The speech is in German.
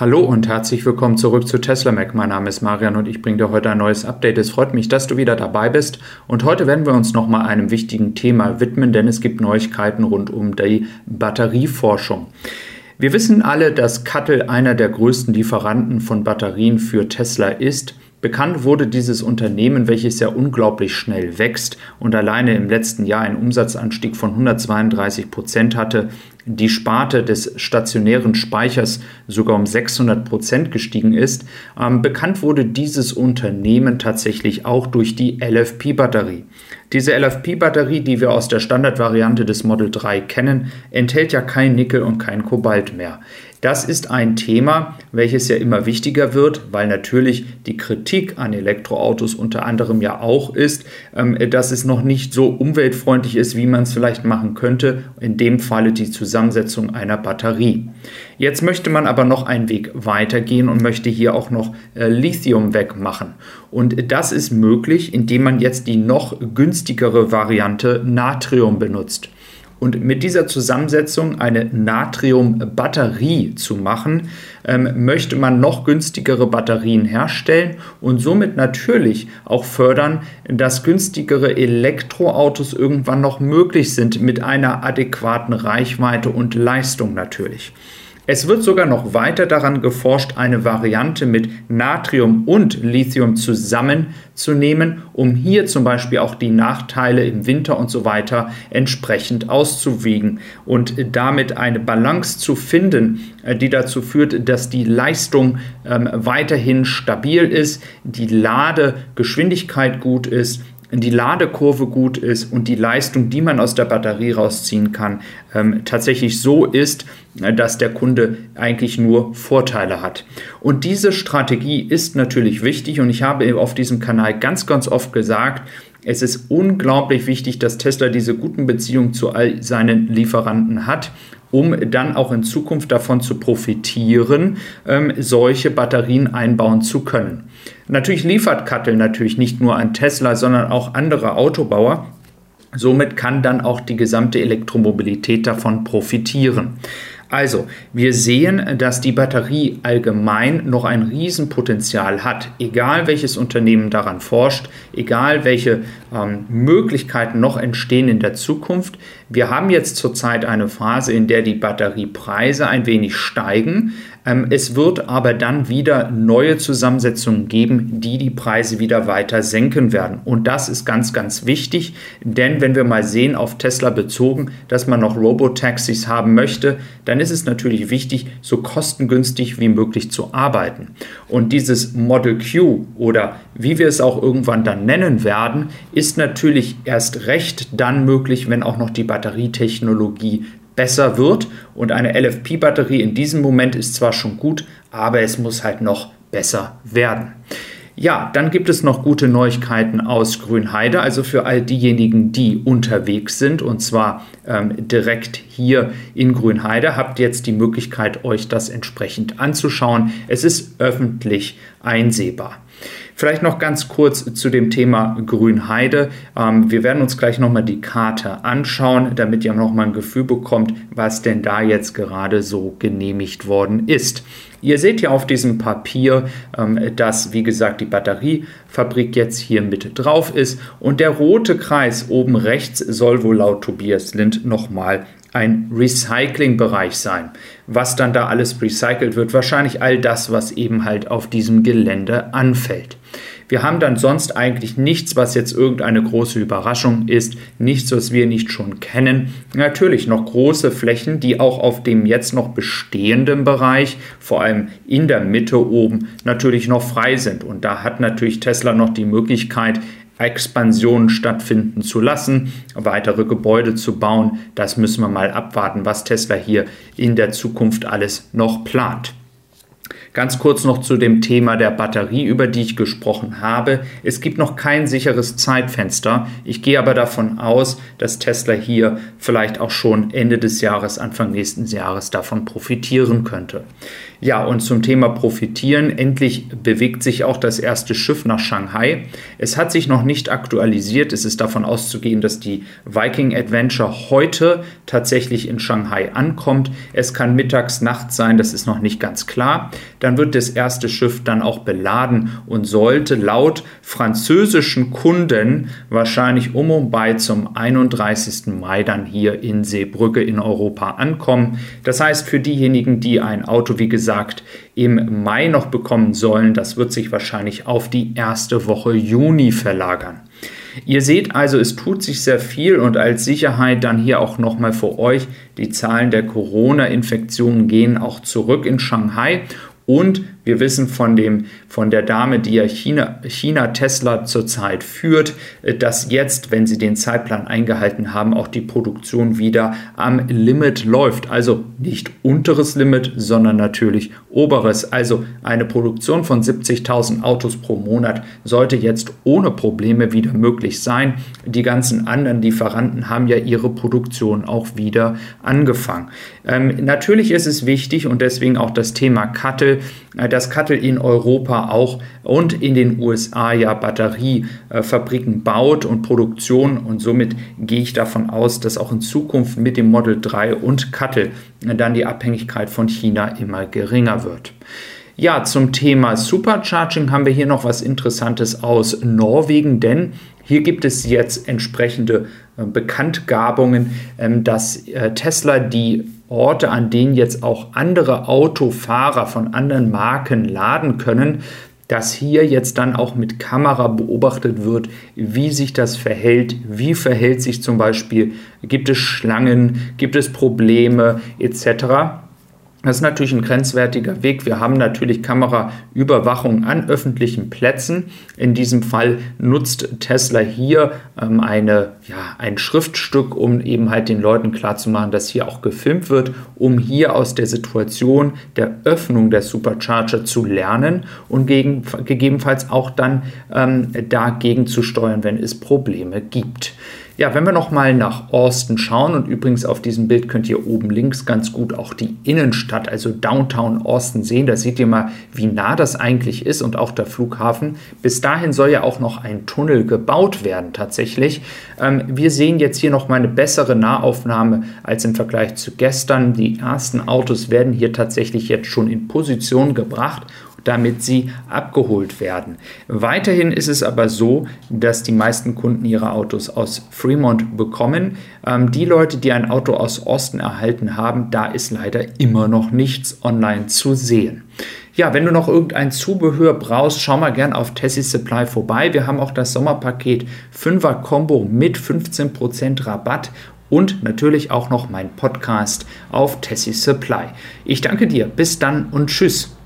Hallo und herzlich willkommen zurück zu Tesla Mac. Mein Name ist Marian und ich bringe dir heute ein neues Update. Es freut mich, dass du wieder dabei bist. Und heute werden wir uns nochmal einem wichtigen Thema widmen, denn es gibt Neuigkeiten rund um die Batterieforschung. Wir wissen alle, dass Cuttle einer der größten Lieferanten von Batterien für Tesla ist. Bekannt wurde dieses Unternehmen, welches ja unglaublich schnell wächst und alleine im letzten Jahr einen Umsatzanstieg von 132 Prozent hatte, die Sparte des stationären Speichers sogar um 600 Prozent gestiegen ist. Ähm, bekannt wurde dieses Unternehmen tatsächlich auch durch die LFP-Batterie. Diese LFP-Batterie, die wir aus der Standardvariante des Model 3 kennen, enthält ja kein Nickel und kein Kobalt mehr. Das ist ein Thema, welches ja immer wichtiger wird, weil natürlich die Kritik an Elektroautos unter anderem ja auch ist, ähm, dass es noch nicht so umweltfreundlich ist, wie man es vielleicht machen könnte. In dem Falle die Zusammensetzung einer Batterie. Jetzt möchte man aber noch einen Weg weitergehen und möchte hier auch noch äh, Lithium wegmachen. Und das ist möglich, indem man jetzt die noch günstigere Variante Natrium benutzt. Und mit dieser Zusammensetzung eine Natriumbatterie zu machen, ähm, möchte man noch günstigere Batterien herstellen und somit natürlich auch fördern, dass günstigere Elektroautos irgendwann noch möglich sind mit einer adäquaten Reichweite und Leistung natürlich. Es wird sogar noch weiter daran geforscht, eine Variante mit Natrium und Lithium zusammenzunehmen, um hier zum Beispiel auch die Nachteile im Winter und so weiter entsprechend auszuwiegen und damit eine Balance zu finden, äh, die dazu führt, dass die Leistung ähm, weiterhin stabil ist, die Ladegeschwindigkeit gut ist die Ladekurve gut ist und die Leistung, die man aus der Batterie rausziehen kann, ähm, tatsächlich so ist, äh, dass der Kunde eigentlich nur Vorteile hat. Und diese Strategie ist natürlich wichtig und ich habe auf diesem Kanal ganz, ganz oft gesagt, es ist unglaublich wichtig, dass Tesla diese guten Beziehungen zu all seinen Lieferanten hat um dann auch in Zukunft davon zu profitieren, ähm, solche Batterien einbauen zu können. Natürlich liefert Cuttle natürlich nicht nur an Tesla, sondern auch andere Autobauer. Somit kann dann auch die gesamte Elektromobilität davon profitieren. Also, wir sehen, dass die Batterie allgemein noch ein Riesenpotenzial hat. Egal welches Unternehmen daran forscht, egal welche ähm, Möglichkeiten noch entstehen in der Zukunft. Wir haben jetzt zurzeit eine Phase, in der die Batteriepreise ein wenig steigen. Ähm, es wird aber dann wieder neue Zusammensetzungen geben, die die Preise wieder weiter senken werden. Und das ist ganz, ganz wichtig, denn wenn wir mal sehen, auf Tesla bezogen, dass man noch Robotaxis haben möchte, dann ist es natürlich wichtig, so kostengünstig wie möglich zu arbeiten. Und dieses Model Q oder wie wir es auch irgendwann dann nennen werden, ist natürlich erst recht dann möglich, wenn auch noch die Batterietechnologie besser wird. Und eine LFP-Batterie in diesem Moment ist zwar schon gut, aber es muss halt noch besser werden. Ja, dann gibt es noch gute Neuigkeiten aus Grünheide, also für all diejenigen, die unterwegs sind und zwar ähm, direkt hier in Grünheide, habt jetzt die Möglichkeit, euch das entsprechend anzuschauen. Es ist öffentlich einsehbar. Vielleicht noch ganz kurz zu dem Thema Grünheide. Ähm, wir werden uns gleich nochmal die Karte anschauen, damit ihr nochmal ein Gefühl bekommt, was denn da jetzt gerade so genehmigt worden ist. Ihr seht ja auf diesem Papier, ähm, dass, wie gesagt, die Batteriefabrik jetzt hier mit drauf ist und der rote Kreis oben rechts soll wohl laut Tobias Lind nochmal ein Recyclingbereich sein. Was dann da alles recycelt wird, wahrscheinlich all das, was eben halt auf diesem Gelände anfällt. Wir haben dann sonst eigentlich nichts, was jetzt irgendeine große Überraschung ist, nichts, was wir nicht schon kennen. Natürlich noch große Flächen, die auch auf dem jetzt noch bestehenden Bereich, vor allem in der Mitte oben, natürlich noch frei sind. Und da hat natürlich Tesla noch die Möglichkeit, Expansionen stattfinden zu lassen, weitere Gebäude zu bauen. Das müssen wir mal abwarten, was Tesla hier in der Zukunft alles noch plant. Ganz kurz noch zu dem Thema der Batterie, über die ich gesprochen habe. Es gibt noch kein sicheres Zeitfenster. Ich gehe aber davon aus, dass Tesla hier vielleicht auch schon Ende des Jahres, Anfang nächsten Jahres davon profitieren könnte. Ja, und zum Thema Profitieren. Endlich bewegt sich auch das erste Schiff nach Shanghai. Es hat sich noch nicht aktualisiert. Es ist davon auszugehen, dass die Viking Adventure heute tatsächlich in Shanghai ankommt. Es kann mittags, nachts sein, das ist noch nicht ganz klar. Dann wird das erste Schiff dann auch beladen und sollte laut französischen Kunden wahrscheinlich um und bei zum 31. Mai dann hier in Seebrücke in Europa ankommen. Das heißt, für diejenigen, die ein Auto, wie gesagt, gesagt, im Mai noch bekommen sollen. Das wird sich wahrscheinlich auf die erste Woche Juni verlagern. Ihr seht also, es tut sich sehr viel und als Sicherheit dann hier auch nochmal für euch, die Zahlen der Corona-Infektionen gehen auch zurück in Shanghai und wir wissen von, dem, von der Dame, die ja China, China Tesla zurzeit führt, äh, dass jetzt, wenn sie den Zeitplan eingehalten haben, auch die Produktion wieder am Limit läuft. Also nicht unteres Limit, sondern natürlich oberes. Also eine Produktion von 70.000 Autos pro Monat sollte jetzt ohne Probleme wieder möglich sein. Die ganzen anderen Lieferanten haben ja ihre Produktion auch wieder angefangen. Ähm, natürlich ist es wichtig und deswegen auch das Thema Kattel, dass Kattel in Europa auch und in den USA ja Batteriefabriken baut und Produktion und somit gehe ich davon aus, dass auch in Zukunft mit dem Model 3 und Kattel dann die Abhängigkeit von China immer geringer wird. Ja, zum Thema Supercharging haben wir hier noch was Interessantes aus Norwegen, denn hier gibt es jetzt entsprechende äh, Bekanntgabungen, ähm, dass äh, Tesla die Orte, an denen jetzt auch andere Autofahrer von anderen Marken laden können, dass hier jetzt dann auch mit Kamera beobachtet wird, wie sich das verhält, wie verhält sich zum Beispiel, gibt es Schlangen, gibt es Probleme etc. Das ist natürlich ein grenzwertiger Weg. Wir haben natürlich Kameraüberwachung an öffentlichen Plätzen. In diesem Fall nutzt Tesla hier ähm, eine, ja, ein Schriftstück, um eben halt den Leuten klarzumachen, dass hier auch gefilmt wird, um hier aus der Situation der Öffnung der Supercharger zu lernen und gegen, gegebenenfalls auch dann ähm, dagegen zu steuern, wenn es Probleme gibt. Ja, wenn wir nochmal nach Austin schauen und übrigens auf diesem Bild könnt ihr oben links ganz gut auch die Innenstadt, also Downtown Austin sehen. Da seht ihr mal, wie nah das eigentlich ist und auch der Flughafen. Bis dahin soll ja auch noch ein Tunnel gebaut werden tatsächlich. Ähm, wir sehen jetzt hier nochmal eine bessere Nahaufnahme als im Vergleich zu gestern. Die ersten Autos werden hier tatsächlich jetzt schon in Position gebracht damit sie abgeholt werden. Weiterhin ist es aber so, dass die meisten Kunden ihre Autos aus Fremont bekommen. Ähm, die Leute, die ein Auto aus Osten erhalten haben, da ist leider immer noch nichts online zu sehen. Ja, wenn du noch irgendein Zubehör brauchst, schau mal gern auf Tessie Supply vorbei. Wir haben auch das Sommerpaket 5er Combo mit 15% Rabatt und natürlich auch noch mein Podcast auf Tessie Supply. Ich danke dir. Bis dann und tschüss.